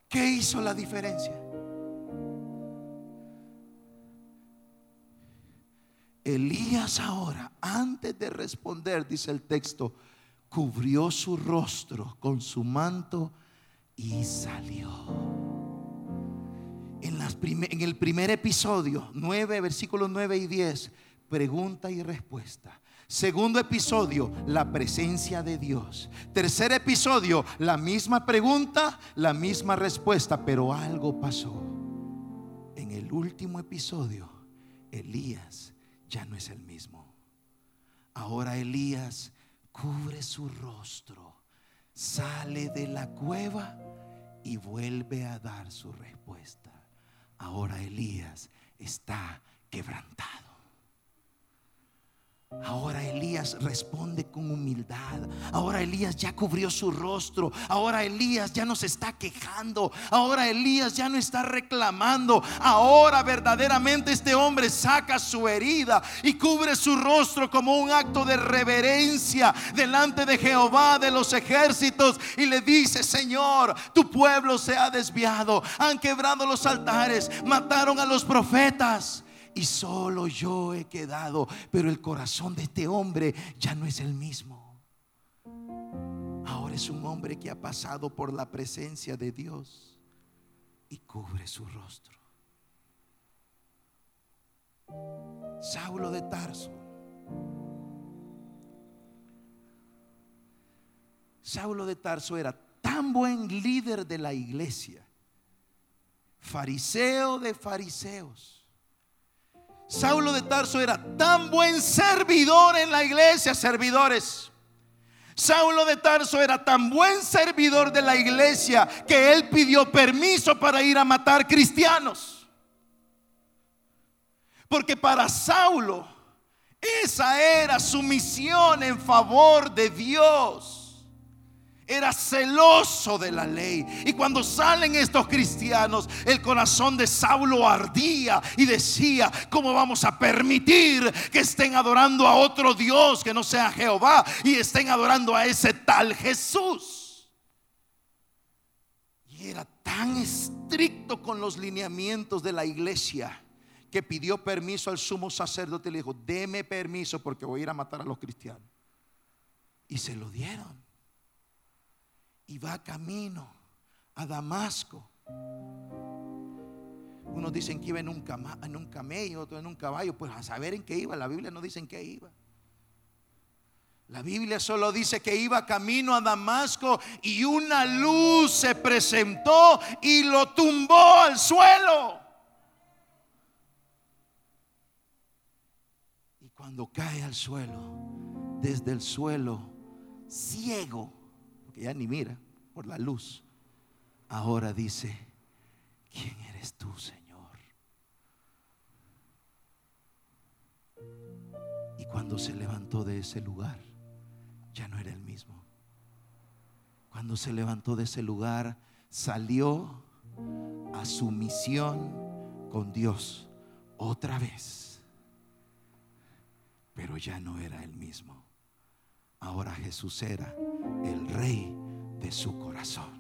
¿Qué hizo la diferencia? Elías ahora, antes de responder, dice el texto, cubrió su rostro con su manto y salió. En, el primer episodio, 9, versículos 9 y 10, pregunta y respuesta. Segundo episodio, la presencia de Dios. Tercer episodio, la misma pregunta, la misma respuesta, pero algo pasó. En el último episodio, Elías ya no es el mismo. Ahora Elías cubre su rostro, sale de la cueva y vuelve a dar su respuesta. Ahora Elías está quebrantado. Ahora Elías responde con humildad. Ahora Elías ya cubrió su rostro. Ahora Elías ya no se está quejando. Ahora Elías ya no está reclamando. Ahora verdaderamente este hombre saca su herida y cubre su rostro como un acto de reverencia delante de Jehová de los ejércitos. Y le dice, Señor, tu pueblo se ha desviado. Han quebrado los altares. Mataron a los profetas y solo yo he quedado. Pero el corazón de este hombre ya no es el mismo. Ahora es un hombre que ha pasado por la presencia de Dios y cubre su rostro. Saulo de Tarso. Saulo de Tarso era tan buen líder de la iglesia, fariseo de fariseos Saulo de Tarso era tan buen servidor en la iglesia, servidores. Saulo de Tarso era tan buen servidor de la iglesia que él pidió permiso para ir a matar cristianos. Porque para Saulo esa era su misión en favor de Dios era celoso de la ley. Y cuando salen estos cristianos, el corazón de Saulo ardía y decía, ¿cómo vamos a permitir que estén adorando a otro Dios que no sea Jehová y estén adorando a ese tal Jesús? Y era tan estricto con los lineamientos de la iglesia que pidió permiso al sumo sacerdote y le dijo, deme permiso porque voy a ir a matar a los cristianos. Y se lo dieron y va camino a Damasco. Unos dicen que iba en un, un camello, otros en un caballo. Pues a saber en qué iba. La Biblia no dice en qué iba. La Biblia solo dice que iba camino a Damasco y una luz se presentó y lo tumbó al suelo. Y cuando cae al suelo, desde el suelo, ciego, ya ni mira por la luz, ahora dice, ¿quién eres tú, Señor? Y cuando se levantó de ese lugar, ya no era el mismo. Cuando se levantó de ese lugar, salió a su misión con Dios otra vez. Pero ya no era el mismo. Ahora Jesús era el rey de su corazón.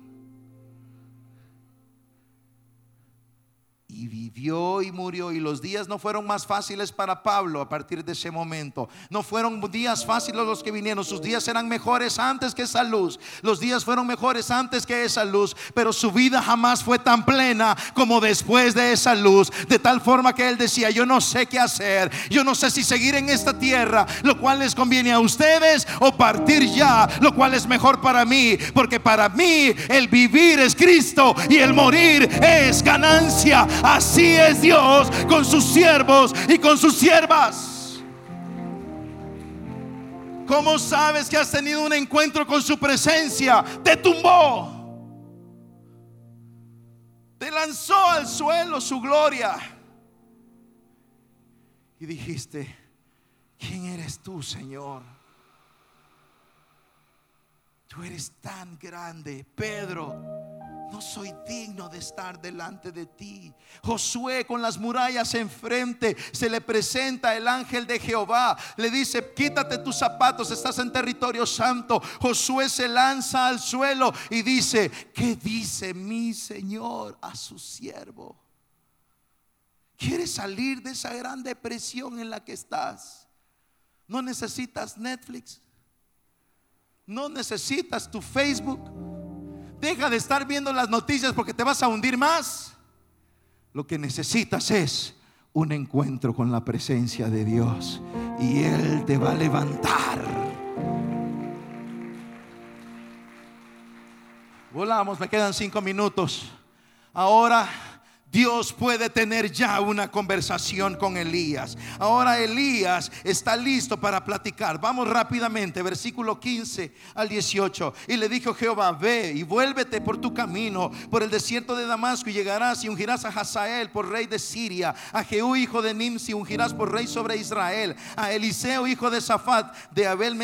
Y vivió y murió. Y los días no fueron más fáciles para Pablo a partir de ese momento. No fueron días fáciles los que vinieron. Sus días eran mejores antes que esa luz. Los días fueron mejores antes que esa luz. Pero su vida jamás fue tan plena como después de esa luz. De tal forma que él decía, yo no sé qué hacer. Yo no sé si seguir en esta tierra, lo cual les conviene a ustedes, o partir ya, lo cual es mejor para mí. Porque para mí el vivir es Cristo y el morir es ganancia. Así es Dios con sus siervos y con sus siervas. ¿Cómo sabes que has tenido un encuentro con su presencia? Te tumbó. Te lanzó al suelo su gloria. Y dijiste, ¿quién eres tú, Señor? Tú eres tan grande, Pedro no soy digno de estar delante de ti. Josué con las murallas enfrente, se le presenta el ángel de Jehová, le dice, quítate tus zapatos, estás en territorio santo. Josué se lanza al suelo y dice, ¿qué dice mi Señor a su siervo? ¿Quieres salir de esa gran depresión en la que estás? No necesitas Netflix. No necesitas tu Facebook Deja de estar viendo las noticias porque te vas a hundir más. Lo que necesitas es un encuentro con la presencia de Dios y Él te va a levantar. Volamos, me quedan cinco minutos. Ahora Dios puede tener ya una conversación con Elías. Ahora Elías está listo para platicar. Vamos rápidamente, versículo 15 al 18. Y le dijo Jehová, ve y vuélvete por tu camino, por el desierto de Damasco y llegarás y ungirás a Hazael por rey de Siria, a Jehú hijo de Nimsi ungirás por rey sobre Israel, a Eliseo hijo de Safat de Abel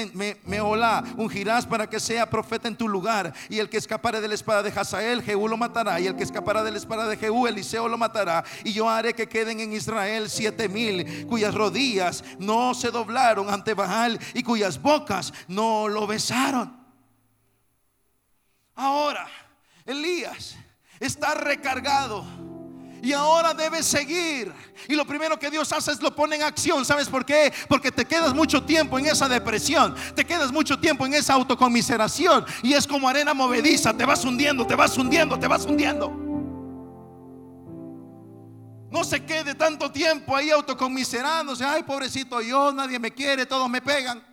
Meolá ungirás para que sea profeta en tu lugar. Y el que escapare de la espada de Hazael, Jehú lo matará. Y el que escapará de la espada de Jehú, Eliseo lo matará. Y yo haré que queden en Israel siete mil cuyas rodillas no se doblaron ante Baal y cuyas bocas no lo besaron. Ahora, Elías está recargado. Y ahora debe seguir. Y lo primero que Dios hace es lo pone en acción. ¿Sabes por qué? Porque te quedas mucho tiempo en esa depresión. Te quedas mucho tiempo en esa autocomiseración. Y es como arena movediza. Te vas hundiendo, te vas hundiendo, te vas hundiendo. No se quede tanto tiempo ahí autocomiserándose. Ay, pobrecito yo, nadie me quiere, todos me pegan.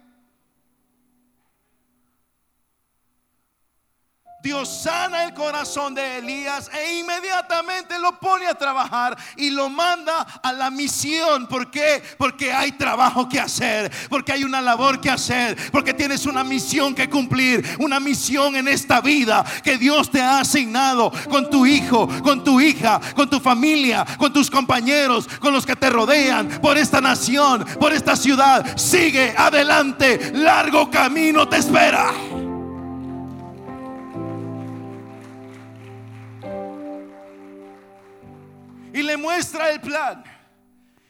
Dios sana el corazón de Elías e inmediatamente lo pone a trabajar y lo manda a la misión. ¿Por qué? Porque hay trabajo que hacer, porque hay una labor que hacer, porque tienes una misión que cumplir, una misión en esta vida que Dios te ha asignado con tu hijo, con tu hija, con tu familia, con tus compañeros, con los que te rodean, por esta nación, por esta ciudad. Sigue adelante, largo camino te espera. Le muestra el plan.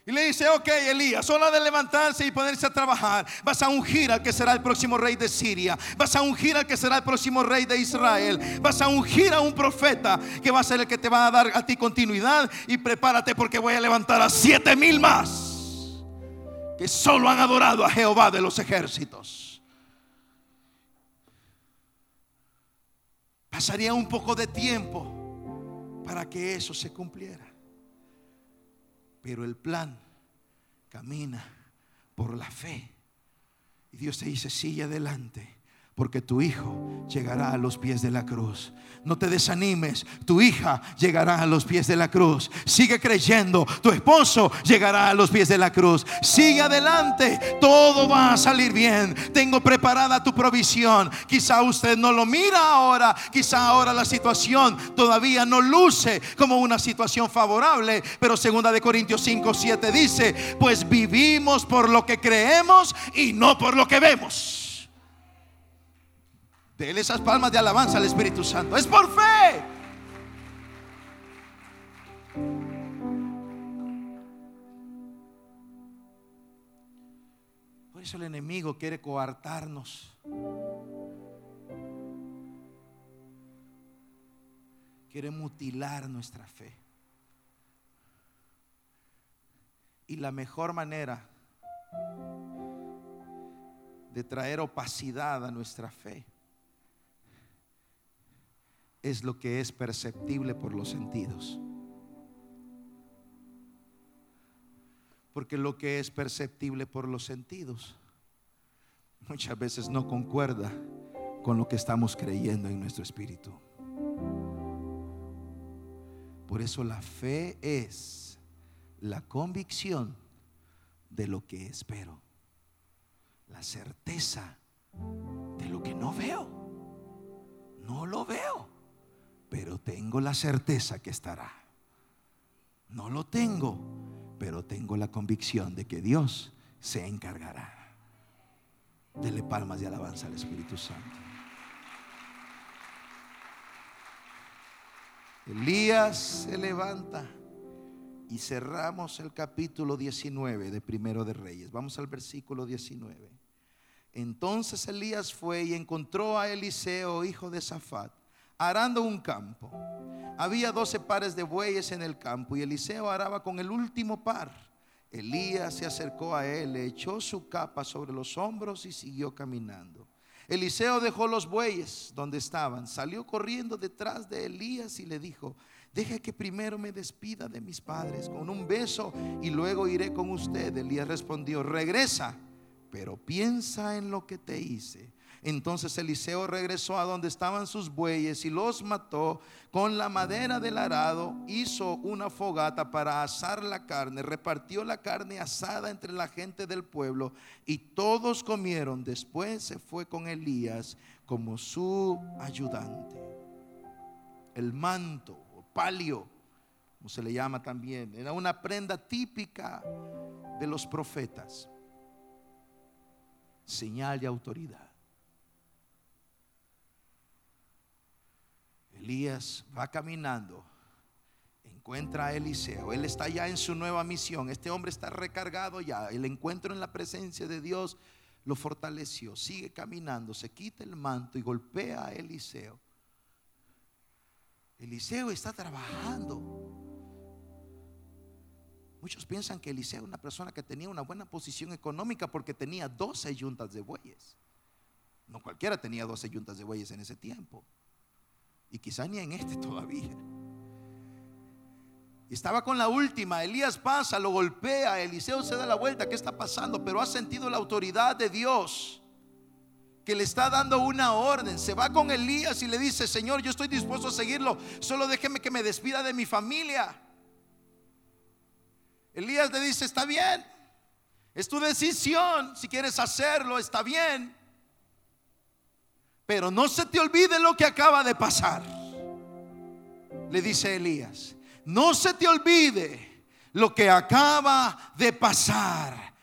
Y le dice, ok Elías, solo de levantarse y ponerse a trabajar, vas a ungir al que será el próximo rey de Siria, vas a ungir al que será el próximo rey de Israel, vas a ungir a un profeta que va a ser el que te va a dar a ti continuidad y prepárate porque voy a levantar a siete mil más que solo han adorado a Jehová de los ejércitos. Pasaría un poco de tiempo para que eso se cumpliera. Pero el plan camina por la fe. Y Dios te dice, sigue adelante porque tu hijo llegará a los pies de la cruz. No te desanimes, tu hija llegará a los pies de la cruz. Sigue creyendo, tu esposo llegará a los pies de la cruz. Sigue adelante, todo va a salir bien. Tengo preparada tu provisión. Quizá usted no lo mira ahora, quizá ahora la situación todavía no luce como una situación favorable, pero segunda de Corintios 5, 7 dice, pues vivimos por lo que creemos y no por lo que vemos. Dele esas palmas de alabanza al Espíritu Santo. Es por fe. Por eso el enemigo quiere coartarnos. Quiere mutilar nuestra fe. Y la mejor manera de traer opacidad a nuestra fe es lo que es perceptible por los sentidos. Porque lo que es perceptible por los sentidos muchas veces no concuerda con lo que estamos creyendo en nuestro espíritu. Por eso la fe es la convicción de lo que espero, la certeza de lo que no veo. No lo veo pero tengo la certeza que estará. No lo tengo, pero tengo la convicción de que Dios se encargará. Dele palmas de alabanza al Espíritu Santo. Elías se levanta y cerramos el capítulo 19 de Primero de Reyes. Vamos al versículo 19. Entonces Elías fue y encontró a Eliseo, hijo de Safat arando un campo. Había doce pares de bueyes en el campo y Eliseo araba con el último par. Elías se acercó a él, le echó su capa sobre los hombros y siguió caminando. Eliseo dejó los bueyes donde estaban, salió corriendo detrás de Elías y le dijo, deje que primero me despida de mis padres con un beso y luego iré con usted. Elías respondió, regresa, pero piensa en lo que te hice entonces Eliseo regresó a donde estaban sus bueyes y los mató con la madera del arado, hizo una fogata para asar la carne, repartió la carne asada entre la gente del pueblo y todos comieron. Después se fue con Elías como su ayudante. El manto, o palio, como se le llama también, era una prenda típica de los profetas, señal de autoridad. Elías va caminando, encuentra a Eliseo, él está ya en su nueva misión, este hombre está recargado ya, el encuentro en la presencia de Dios lo fortaleció, sigue caminando, se quita el manto y golpea a Eliseo. Eliseo está trabajando. Muchos piensan que Eliseo es una persona que tenía una buena posición económica porque tenía 12 yuntas de bueyes. No cualquiera tenía 12 yuntas de bueyes en ese tiempo. Y quizá ni en este todavía. Estaba con la última, Elías pasa, lo golpea, Eliseo se da la vuelta, ¿qué está pasando? Pero ha sentido la autoridad de Dios que le está dando una orden. Se va con Elías y le dice, Señor, yo estoy dispuesto a seguirlo, solo déjeme que me despida de mi familia. Elías le dice, está bien, es tu decisión, si quieres hacerlo, está bien. Pero no se te olvide lo que acaba de pasar. Le dice Elías, no se te olvide lo que acaba de pasar.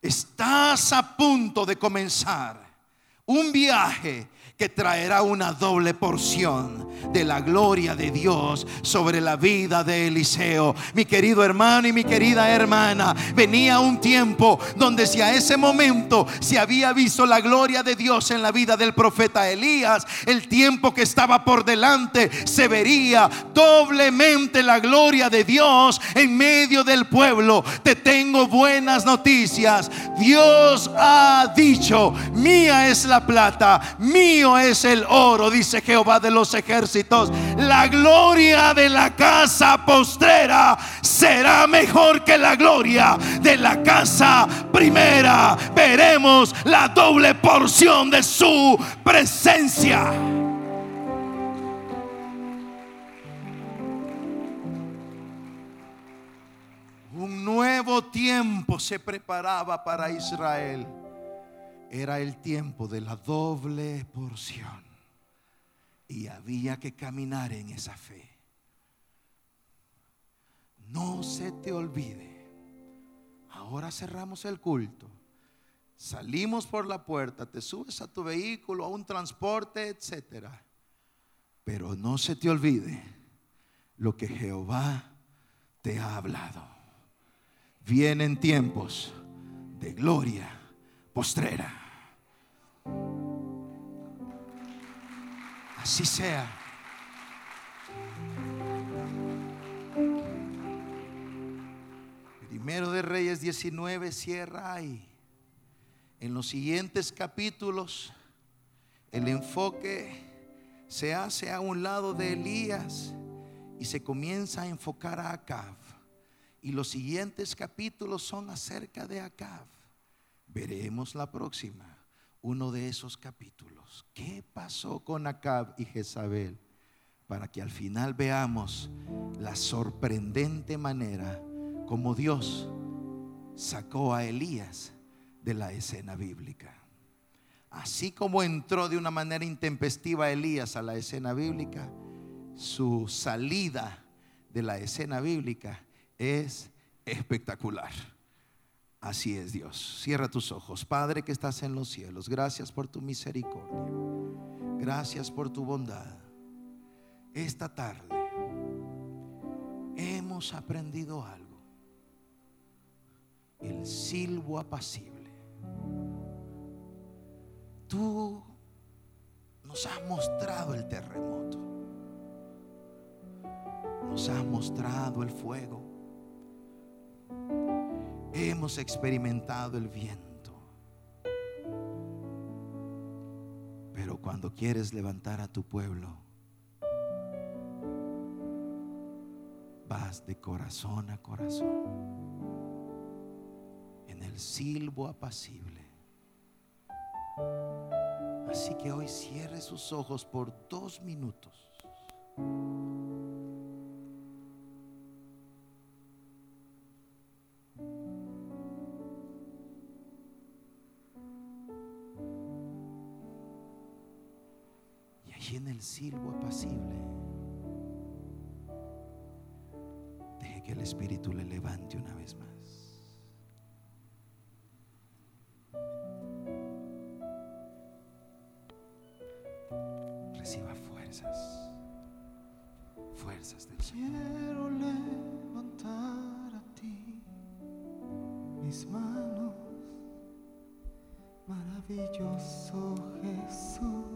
Estás a punto de comenzar un viaje que traerá una doble porción de la gloria de Dios sobre la vida de Eliseo. Mi querido hermano y mi querida hermana, venía un tiempo donde si a ese momento se había visto la gloria de Dios en la vida del profeta Elías, el tiempo que estaba por delante se vería doblemente la gloria de Dios en medio del pueblo. Te tengo buenas noticias. Dios ha dicho, mía es la plata, mío es el oro, dice Jehová de los ejércitos. La gloria de la casa postrera será mejor que la gloria de la casa primera. Veremos la doble porción de su presencia. Un nuevo tiempo se preparaba para Israel era el tiempo de la doble porción. Y había que caminar en esa fe. No se te olvide. Ahora cerramos el culto. Salimos por la puerta, te subes a tu vehículo, a un transporte, etcétera. Pero no se te olvide lo que Jehová te ha hablado. Vienen tiempos de gloria postrera. Así sea. Primero de Reyes 19 cierra ahí. En los siguientes capítulos, el enfoque se hace a un lado de Elías y se comienza a enfocar a Acab. Y los siguientes capítulos son acerca de Acab. Veremos la próxima uno de esos capítulos. ¿Qué pasó con Acab y Jezabel? Para que al final veamos la sorprendente manera como Dios sacó a Elías de la escena bíblica. Así como entró de una manera intempestiva Elías a la escena bíblica, su salida de la escena bíblica es espectacular. Así es Dios. Cierra tus ojos. Padre que estás en los cielos, gracias por tu misericordia. Gracias por tu bondad. Esta tarde hemos aprendido algo. El silbo apacible. Tú nos has mostrado el terremoto. Nos has mostrado el fuego hemos experimentado el viento. Pero cuando quieres levantar a tu pueblo, vas de corazón a corazón en el silbo apacible. Así que hoy cierre sus ojos por dos minutos. mis manos, maravilloso Jesús.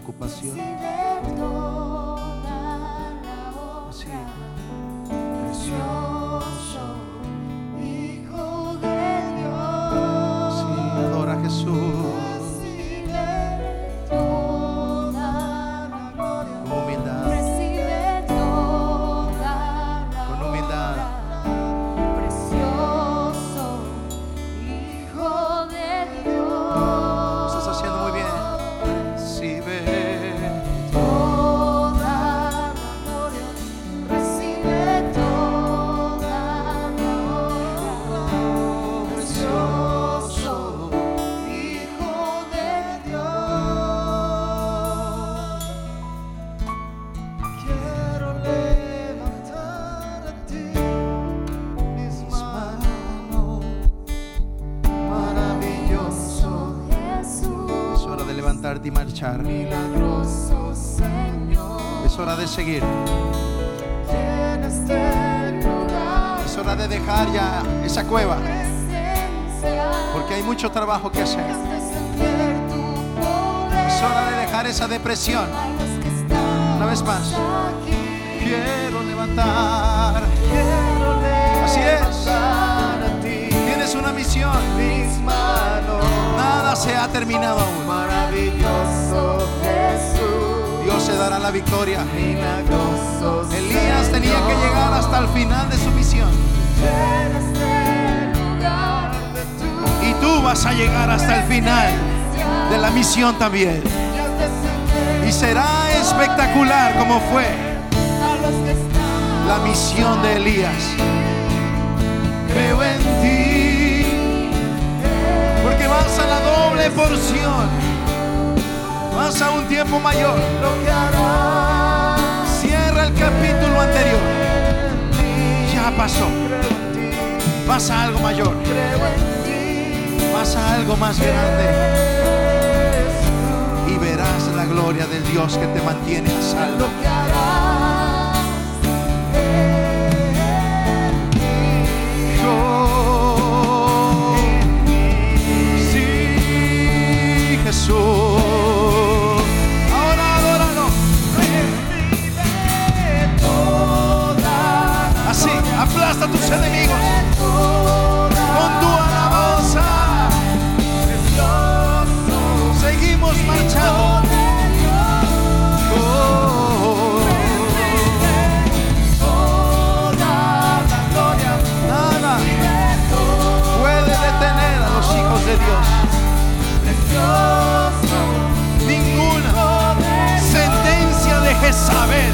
preocupación. Depresión. Una vez más. Quiero levantar. Así es. Tienes una misión. Nada se ha terminado aún. Maravilloso Jesús, Dios se dará la victoria. Elías tenía que llegar hasta el final de su misión. Y tú vas a llegar hasta el final de la misión también. Y será espectacular como fue la misión de Elías. Creo en ti, porque vas a la doble porción, vas a un tiempo mayor. Cierra el capítulo anterior, ya pasó. Vas a algo mayor, vas a algo más grande gloria del Dios que te mantiene a salvo. Lo que harás Yo, sí, Jesús. Jezabel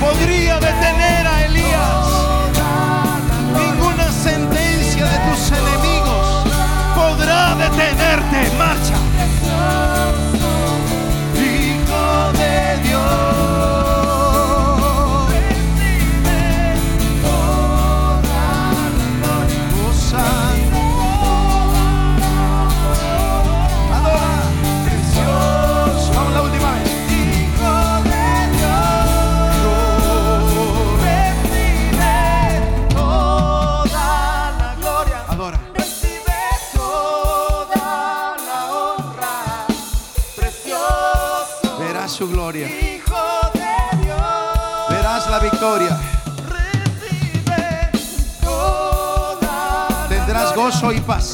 podría detener a Elías. Ninguna sentencia de tus enemigos podrá detenerte. Marcha. La victoria. Tendrás gozo y paz.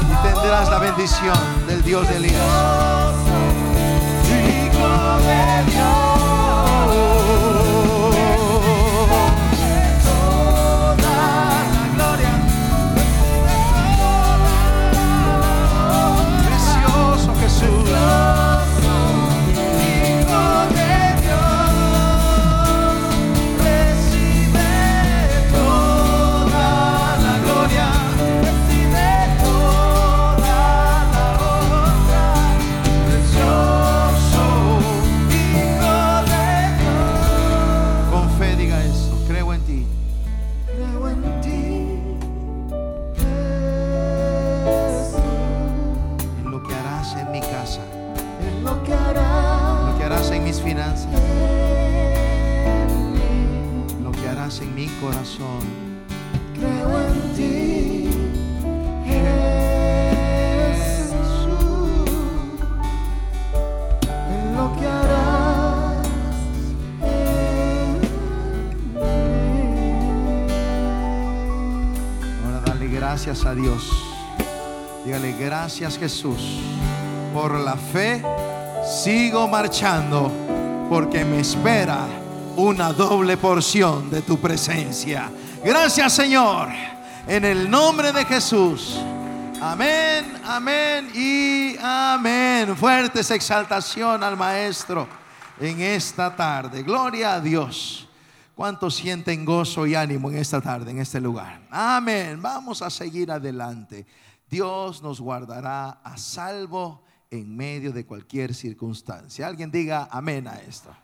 Y tendrás la bendición del Dios de Elías. A Dios. Dígale gracias Jesús. Por la fe sigo marchando porque me espera una doble porción de tu presencia. Gracias Señor. En el nombre de Jesús. Amén, amén y amén. Fuertes exaltación al Maestro en esta tarde. Gloria a Dios. ¿Cuántos sienten gozo y ánimo en esta tarde, en este lugar? Amén. Vamos a seguir adelante. Dios nos guardará a salvo en medio de cualquier circunstancia. Alguien diga amén a esto.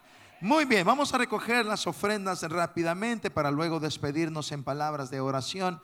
Muy bien, vamos a recoger las ofrendas rápidamente para luego despedirnos en palabras de oración.